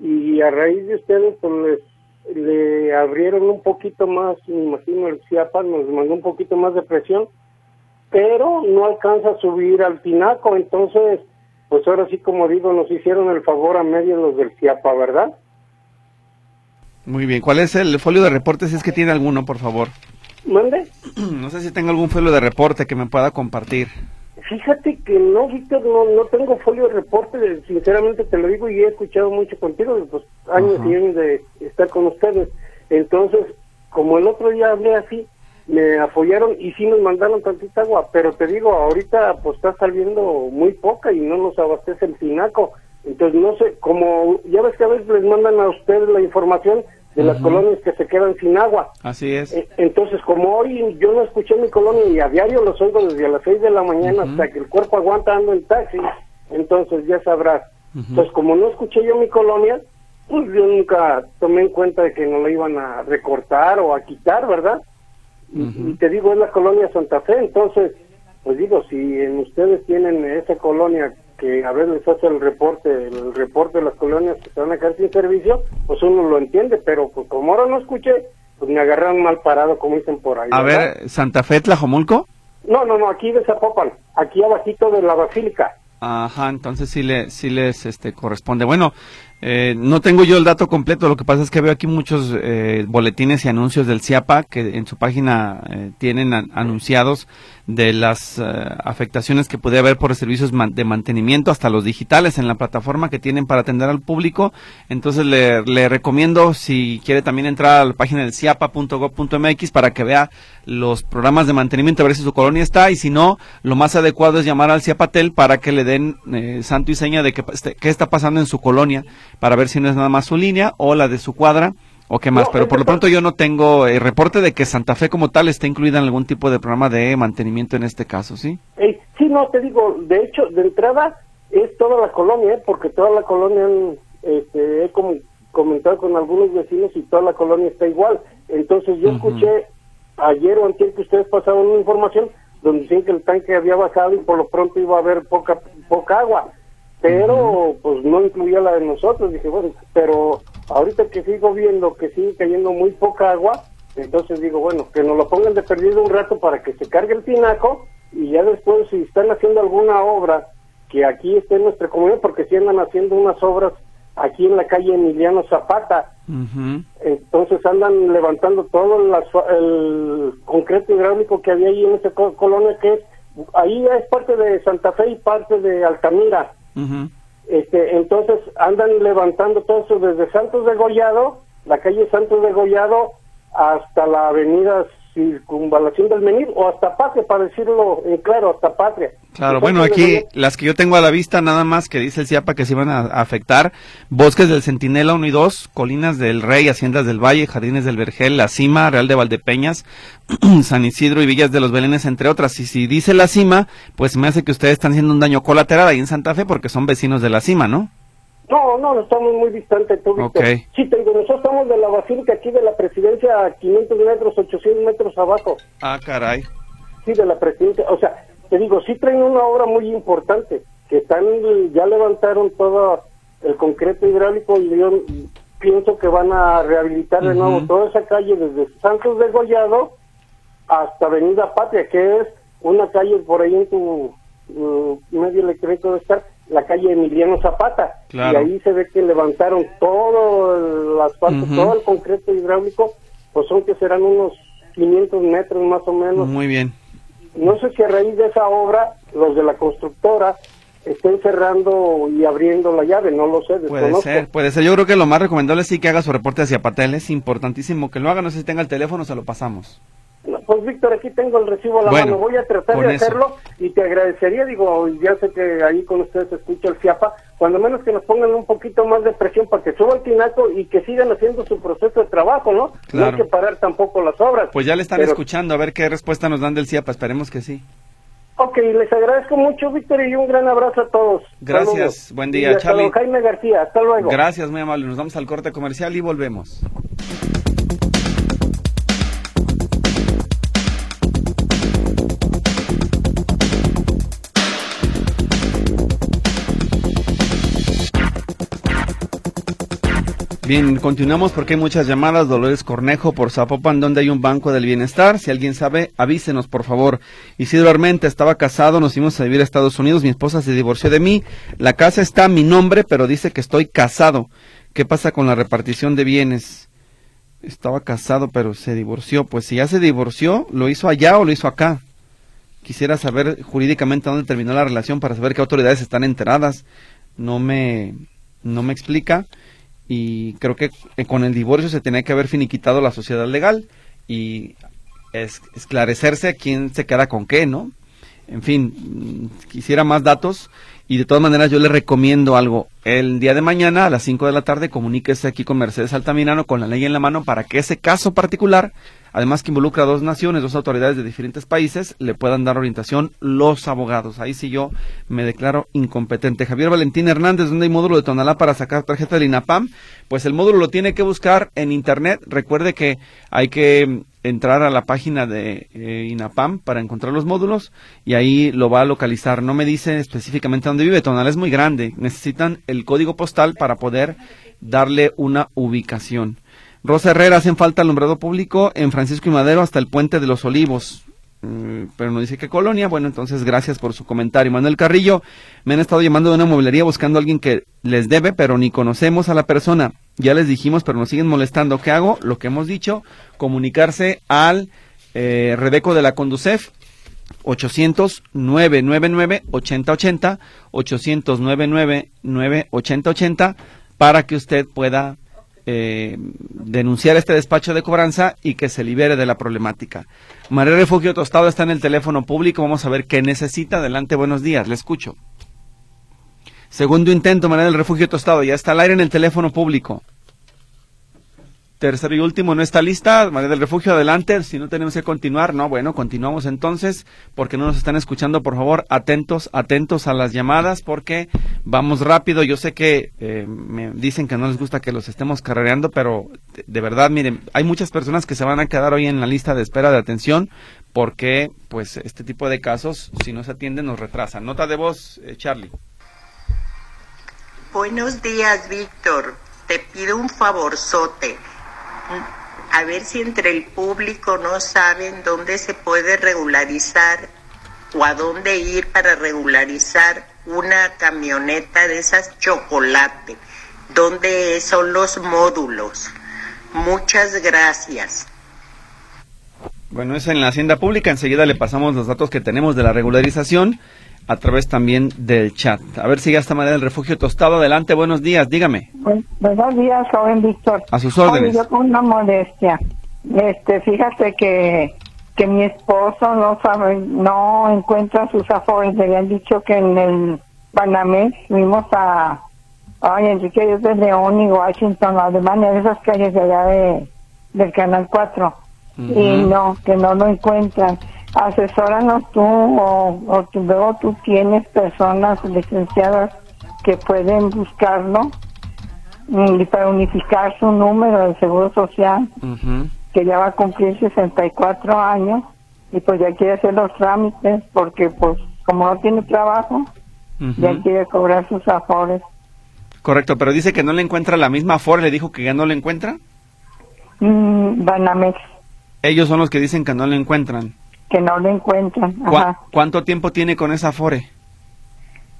Y a raíz de ustedes, pues les, le abrieron un poquito más, me imagino el CIAPA nos mandó un poquito más de presión, pero no alcanza a subir al tinaco. Entonces, pues ahora sí, como digo, nos hicieron el favor a medio los del CIAPA, ¿verdad? Muy bien. ¿Cuál es el folio de reporte? Si es que tiene alguno, por favor. ¿Mande? (clears throat) No sé si tengo algún folio de reporte que me pueda compartir. Fíjate que no, Víctor, no, no tengo folio de reporte, sinceramente te lo digo y he escuchado mucho contigo, pues años y años de estar con ustedes. Entonces, como el otro día hablé así, me apoyaron y sí nos mandaron tantita agua, pero te digo, ahorita pues está saliendo muy poca y no nos abastece el finaco. Entonces, no sé, como ya ves que a veces les mandan a ustedes la información de las colonias que se quedan sin agua. Así es. Eh, entonces, como hoy yo no escuché mi colonia y a diario los oigo desde las 6 de la mañana hasta que el cuerpo aguanta ando en taxi, entonces ya sabrás. Entonces, como no escuché yo mi colonia, pues yo nunca tomé en cuenta de que no la iban a recortar o a quitar, ¿verdad? y, te digo, es la colonia Santa Fe, entonces, pues digo, si en ustedes tienen esa colonia que a veces hace el reporte, el reporte de las colonias que se van a quedar sin servicio, pues uno lo entiende, pero pues como ahora no escuché, pues me agarraron mal parado, como dicen por ahí. A ver, ¿Santa Fe, Tlajomulco? No, no, no, aquí de Zapopan, aquí abajito de la Basílica. Ajá, entonces sí, le, sí les este, corresponde. Bueno, eh, no tengo yo el dato completo, lo que pasa es que veo aquí muchos eh, boletines y anuncios del CIAPA que en su página eh, tienen anunciados de las afectaciones que puede haber por servicios de mantenimiento hasta los digitales en la plataforma que tienen para atender al público. Entonces le, recomiendo si quiere también entrar a la página del ciapa.gov.mx para que vea los programas de mantenimiento, a ver si su colonia está y si no, lo más adecuado es llamar al CIAPATEL para que le den santo y seña de que, este, qué está pasando en su colonia para ver si no es nada más su línea o la de su cuadra o qué más. Pero por lo pronto yo no tengo el reporte de que Santa Fe como tal está incluida en algún tipo de programa de mantenimiento en este caso, ¿sí? sí, no, te digo, de hecho, de entrada es toda la colonia, ¿eh? porque toda la colonia, este, he comentado con algunos vecinos y toda la colonia está igual. Entonces yo escuché ayer o antes que ustedes pasaron una información donde dicen que el tanque había bajado y por lo pronto iba a haber poca poca agua pero pues no incluía la de nosotros. Dije, bueno, pero ahorita que sigo viendo que sigue cayendo muy poca agua, entonces digo, bueno, que nos lo pongan de perdido un rato para que se cargue el tinaco y ya después si están haciendo alguna obra que aquí esté en nuestra comunidad, porque si andan haciendo unas obras aquí en la calle Emiliano Zapata, entonces andan levantando todo el, concreto hidráulico que había ahí en esa colonia que es ahí es parte de Santa Fe y parte de Altamira. Este, entonces andan levantando todo eso desde Santos de Gollado, la calle Santos de Gollado, hasta la avenida circunvalación del Menir o hasta Patria, para decirlo en claro, hasta Patria. Claro, bueno, aquí las que yo tengo a la vista nada más que dice el CIAPA que se iban a, afectar, bosques del Centinela 1 y 2, colinas del Rey, haciendas del Valle, jardines del Vergel, La Cima, Real de Valdepeñas, (clears throat) San Isidro y Villas de los Belenes, entre otras. Y si dice La Cima, pues me hace que ustedes están haciendo un daño colateral ahí en Santa Fe porque son vecinos de La Cima, ¿no? No, no, estamos muy distantes, tú, okay. Sí, tengo, nosotros estamos de la basílica aquí de la presidencia a 500 metros, 800 metros abajo. Ah, caray. Sí, de la presidencia. O sea, te digo, sí traen una obra muy importante, que están, ya levantaron todo el concreto hidráulico y yo pienso que van a rehabilitar de nuevo toda esa calle desde Santos de Gollado hasta Avenida Patria, que es una calle por ahí en tu medio electrónico de estar la calle Emiliano Zapata. Y ahí se ve que levantaron todo el asfalto, todo el concreto hidráulico, pues son que serán unos 500 metros más o menos. Muy bien. No sé si a raíz de esa obra, los de la constructora estén cerrando y abriendo la llave, no lo sé. Puede ser, puede ser. Yo creo que lo más recomendable es sí que haga su reporte hacia Patel, es importantísimo que lo haga, no sé si tenga el teléfono, se lo pasamos. Pues Víctor, aquí tengo el recibo a la mano, voy a tratar de hacerlo y te agradecería, digo, ya sé que ahí con ustedes se escucha el FIAPA, cuando menos que nos pongan un poquito más de presión para que suba el tinaco y que sigan haciendo su proceso de trabajo, ¿no? No hay que parar tampoco las obras. Pues ya le están escuchando, a ver qué respuesta nos dan del FIAPA, esperemos que sí. Ok, les agradezco mucho, Víctor, y un gran abrazo a todos. Gracias, buen día, Charlie. Jaime García, hasta luego. Gracias, muy amable. Nos vamos al corte comercial y volvemos. Bien, continuamos porque hay muchas llamadas. Dolores Cornejo por Zapopan, donde hay un banco del bienestar. Si alguien sabe, avísenos, por favor. Isidro Armenta estaba casado, nos fuimos a vivir a Estados Unidos. Mi esposa se divorció de mí. La casa está a mi nombre, pero dice que estoy casado. ¿Qué pasa con la repartición de bienes? Estaba casado, pero se divorció. Pues si ya se divorció, ¿lo hizo allá o lo hizo acá? Quisiera saber jurídicamente dónde terminó la relación para saber qué autoridades están enteradas. No me, no me explica y creo que eh, con el divorcio se tenía que haber finiquitado la sociedad legal y es, esclarecerse quién se queda con qué, ¿no? En fin, mm, quisiera más datos y de todas maneras yo le recomiendo algo. El día de mañana a las 5 de la tarde comuníquese aquí con Mercedes Altamirano con la ley en la mano para que ese caso particular además que involucra a dos naciones, dos autoridades de diferentes países, le puedan dar orientación los abogados. Ahí sí yo me declaro incompetente. Javier Valentín Hernández, ¿dónde hay módulo de Tonalá para sacar tarjeta del INAPAM? Pues el módulo lo tiene que buscar en Internet. Recuerde que hay que entrar a la página de eh, INAPAM para encontrar los módulos y ahí lo va a localizar. No me dice específicamente dónde vive. Tonalá es muy grande. Necesitan el código postal para poder darle una ubicación. Rosa Herrera, hacen falta alumbrado público en Francisco y Madero hasta el Puente de los Olivos. Mm, pero no dice qué colonia. Bueno, entonces gracias por su comentario. Manuel Carrillo, me han estado llamando de una mueblería buscando a alguien que les debe, pero ni conocemos a la persona. Ya les dijimos, pero nos siguen molestando. ¿Qué hago? Lo que hemos dicho, comunicarse al eh, de la Conducef, 800 999 8080 800 999 8080 para que usted pueda eh, denunciar este despacho de cobranza y que se libere de la problemática. María Refugio Tostado está en el teléfono público. Vamos a ver qué necesita. Adelante, buenos días. Le escucho. Segundo intento, María del Refugio Tostado. Ya está al aire en el teléfono público. Tercero y último, no está lista. María del Refugio, adelante. Si no tenemos que continuar, no, bueno, continuamos entonces, porque no nos están escuchando, por favor, atentos, atentos a las llamadas, porque vamos rápido. Yo sé que eh, me dicen que no les gusta que los estemos carrereando, pero de, verdad, miren, hay muchas personas que se van a quedar hoy en la lista de espera de atención, porque, pues, este tipo de casos, si no se atienden, nos retrasan. Nota de voz, eh, Charlie. Buenos días, Víctor. Te pido un favorzote a ver si entre el público no saben dónde se puede regularizar o a dónde ir para regularizar una camioneta de esas chocolate, dónde son los módulos. Muchas gracias. Bueno, es en la Hacienda Pública. Enseguida le pasamos los datos que tenemos de la regularización a través también del chat. A ver si ya está María del Refugio Tostado. Adelante, buenos días, dígame. buenos días, joven Víctor. A sus órdenes. yo con una modestia. Este, fíjate que, que mi esposo no sabe, no encuentra sus afores. Le habían dicho que en el Banamex fuimos a, ay, Enrique Dios de León y Washington, Alemania, de esas calles de allá de, del Canal 4. Y no, que no lo encuentran asesóranos tú o, o luego tú tienes personas licenciadas que pueden buscarlo mm, y para unificar su número de seguro social que ya va a cumplir 64 años y pues ya quiere hacer los trámites porque pues como no tiene trabajo ya quiere cobrar sus afores. Correcto pero dice que no le encuentra la misma afore le dijo que ya no le encuentra. Mm, Banamex. Ellos son los que dicen que no le encuentran que no lo encuentran. ¿Cuánto tiempo tiene con esa Afore?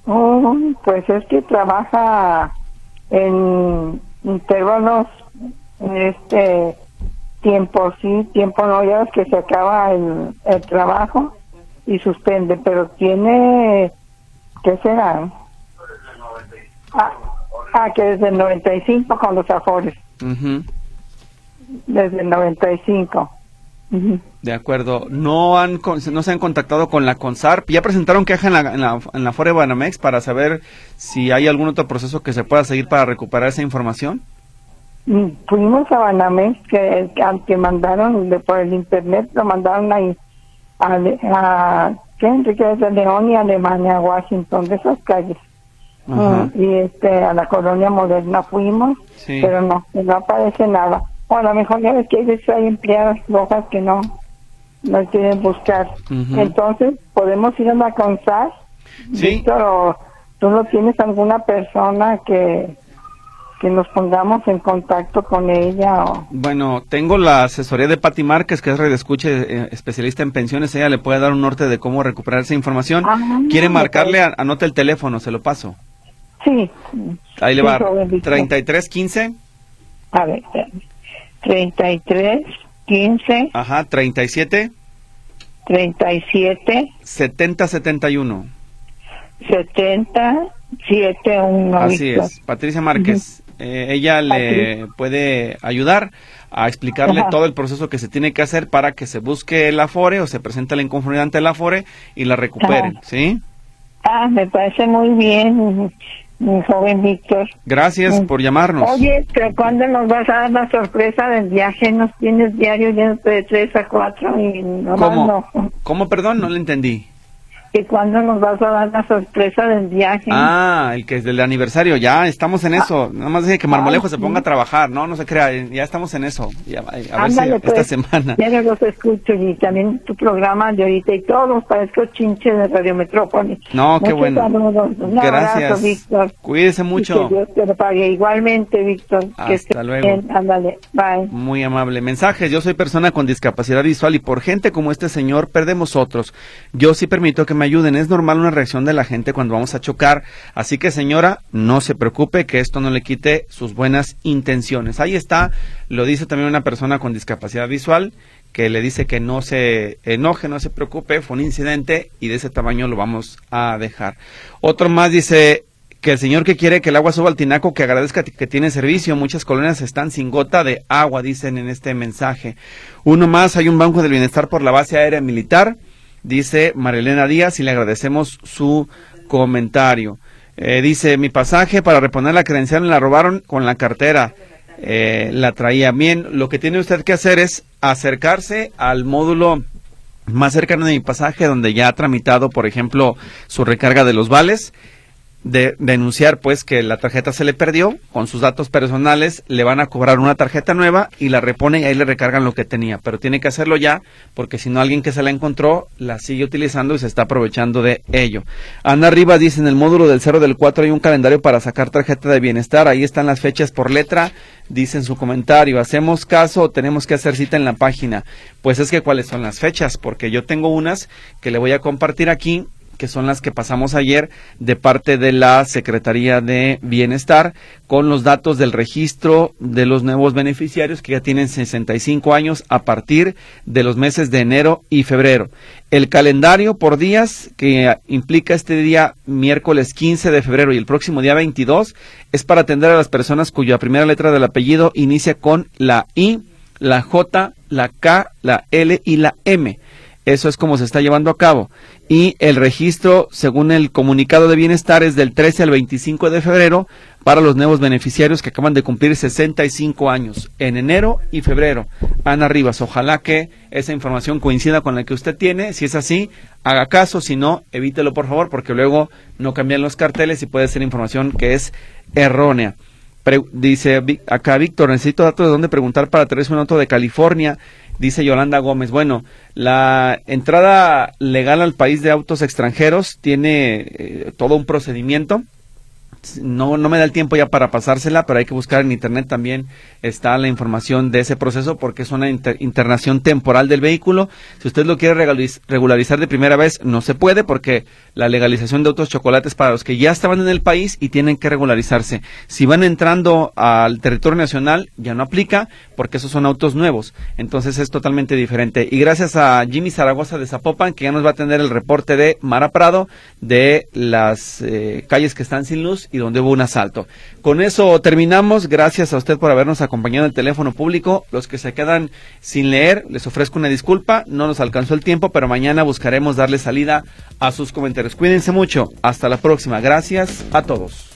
Oh, pues es que trabaja en intervalos, este tiempo sí, tiempo no, ya es que se acaba el, el trabajo y suspende, pero tiene, ¿qué será? Ah, ah, que desde el 95 con los Afores. Desde el 95. De acuerdo. ¿No han no se han contactado con la CONSARP? ¿Ya presentaron queja en la, en la, en la Fore Banamex para saber si hay algún otro proceso que se pueda seguir para recuperar esa información? Mm, fuimos a Banamex que, que mandaron de, por el internet, lo mandaron ahí a, a ¿qué? Enrique de León y Alemania, Washington, de esas calles. Mm, y este a la colonia moderna fuimos, pero no, no aparece nada. O a lo mejor ya ves que hay empleadas rojas que no, no quieren buscar. Entonces, podemos ir a la CONSAR. Sí. tú no tienes alguna persona que, que nos pongamos en contacto con ella. O... Bueno, tengo la asesoría de Pati Márquez, que es red escuche eh, especialista en pensiones. Ella le puede dar un norte de cómo recuperar esa información. ¿Quiere marcarle? Anota el teléfono, se lo paso. Sí. Ahí le va. 3315. A ver, 33, 15. Ajá, 37. 37. 70, 71. 70, 71. Así es, Patricia Márquez. eh, ella le puede ayudar a explicarle todo el proceso que se tiene que hacer para que se busque el afore o se presente la inconformidad ante el afore y la recuperen, ¿sí? Ah, me parece muy bien mi joven Víctor. Gracias por llamarnos. Oye, pero ¿cuándo nos vas a dar la sorpresa del viaje? Nos tienes diario de 3 a 4 y no ¿Cómo? ¿Cómo, perdón? No le entendí que cuando nos vas a dar la sorpresa del viaje. Ah, el que es del aniversario, ya estamos en eso. Nada más dije que Marmolejo se ponga a trabajar, no, no se crea, ya estamos en eso. Ya, a ver si esta pues, semana. Ya los escucho y también tu programa de ahorita y todos, parezco chinche de Radio Metrópoli. No, qué bueno. Gracias. Víctor. Cuídese mucho. que Dios te lo pague. Igualmente, Víctor. Hasta luego. Ándale, bye. Muy amable. Mensajes, yo soy persona con discapacidad visual y por gente como este señor perdemos otros. Yo sí permito que me ayuden. Es normal una reacción de la gente cuando vamos a chocar. Así que señora, no se preocupe que esto no le quite sus buenas intenciones. Ahí está, lo dice también una persona con discapacidad visual que le dice que no se enoje, no se preocupe, fue un incidente y de ese tamaño lo vamos a dejar. Otro más dice que el señor que quiere que el agua suba al tinaco, que agradezca que tiene servicio. Muchas colonias están sin gota de agua, dicen en este mensaje. Uno más, hay un banco del bienestar por la base aérea militar dice Marilena Díaz y le agradecemos su comentario. Eh, dice, mi pasaje para reponer la credencial me la robaron con la cartera. Eh, la traía bien. Lo que tiene usted que hacer es acercarse al módulo más cercano de mi pasaje donde ya ha tramitado, por ejemplo, su recarga de los vales de denunciar pues que la tarjeta se le perdió con sus datos personales le van a cobrar una tarjeta nueva y la reponen y ahí le recargan lo que tenía. Pero tiene que hacerlo ya porque si no alguien que se la encontró la sigue utilizando y se está aprovechando de ello. Ana Rivas dice en el módulo del 0 del 4 hay un calendario para sacar tarjeta de bienestar. Ahí están las fechas por letra dice en su comentario. Hacemos caso o tenemos que hacer cita en la página pues es que cuáles son las fechas porque yo tengo unas que le voy a compartir aquí que son las que pasamos ayer de parte de la Secretaría de Bienestar, con los datos del registro de los nuevos beneficiarios que ya tienen 65 años a partir de los meses de enero y febrero. El calendario por días que implica este día miércoles 15 de febrero y el próximo día 22 es para atender a las personas cuya primera letra del apellido inicia con la I, la J, la K, la L y la M. Eso es como se está llevando a cabo. Y el registro, según el comunicado de bienestar, es del 13 al 25 de febrero para los nuevos beneficiarios que acaban de cumplir 65 años en enero y febrero. Ana Rivas, ojalá que esa información coincida con la que usted tiene. Si es así, haga caso. Si no, evítelo por favor, porque luego no cambian los carteles y puede ser información que es errónea. dice acá Víctor, necesito datos de dónde preguntar para traerse un auto de California. Dice Yolanda Gómez, bueno, la entrada legal al país de autos extranjeros tiene eh, todo un procedimiento no, no me da el tiempo ya para pasársela, pero hay que buscar en internet también está la información de ese proceso porque es una internación temporal del vehículo. Si usted lo quiere regularizar de primera vez, no se puede porque la legalización de autos chocolates para los que ya estaban en el país y tienen que regularizarse. Si van entrando al territorio nacional, ya no aplica porque esos son autos nuevos. Entonces es totalmente diferente. Y gracias a Jimmy Zaragoza de Zapopan, que ya nos va a tener el reporte de Mara Prado de las eh, calles que están sin luz y donde hubo un asalto. Con eso terminamos. Gracias a usted por habernos acompañado en el teléfono público. Los que se quedan sin leer, les ofrezco una disculpa. No nos alcanzó el tiempo, pero mañana buscaremos darle salida a sus comentarios. Cuídense mucho. Hasta la próxima. Gracias a todos.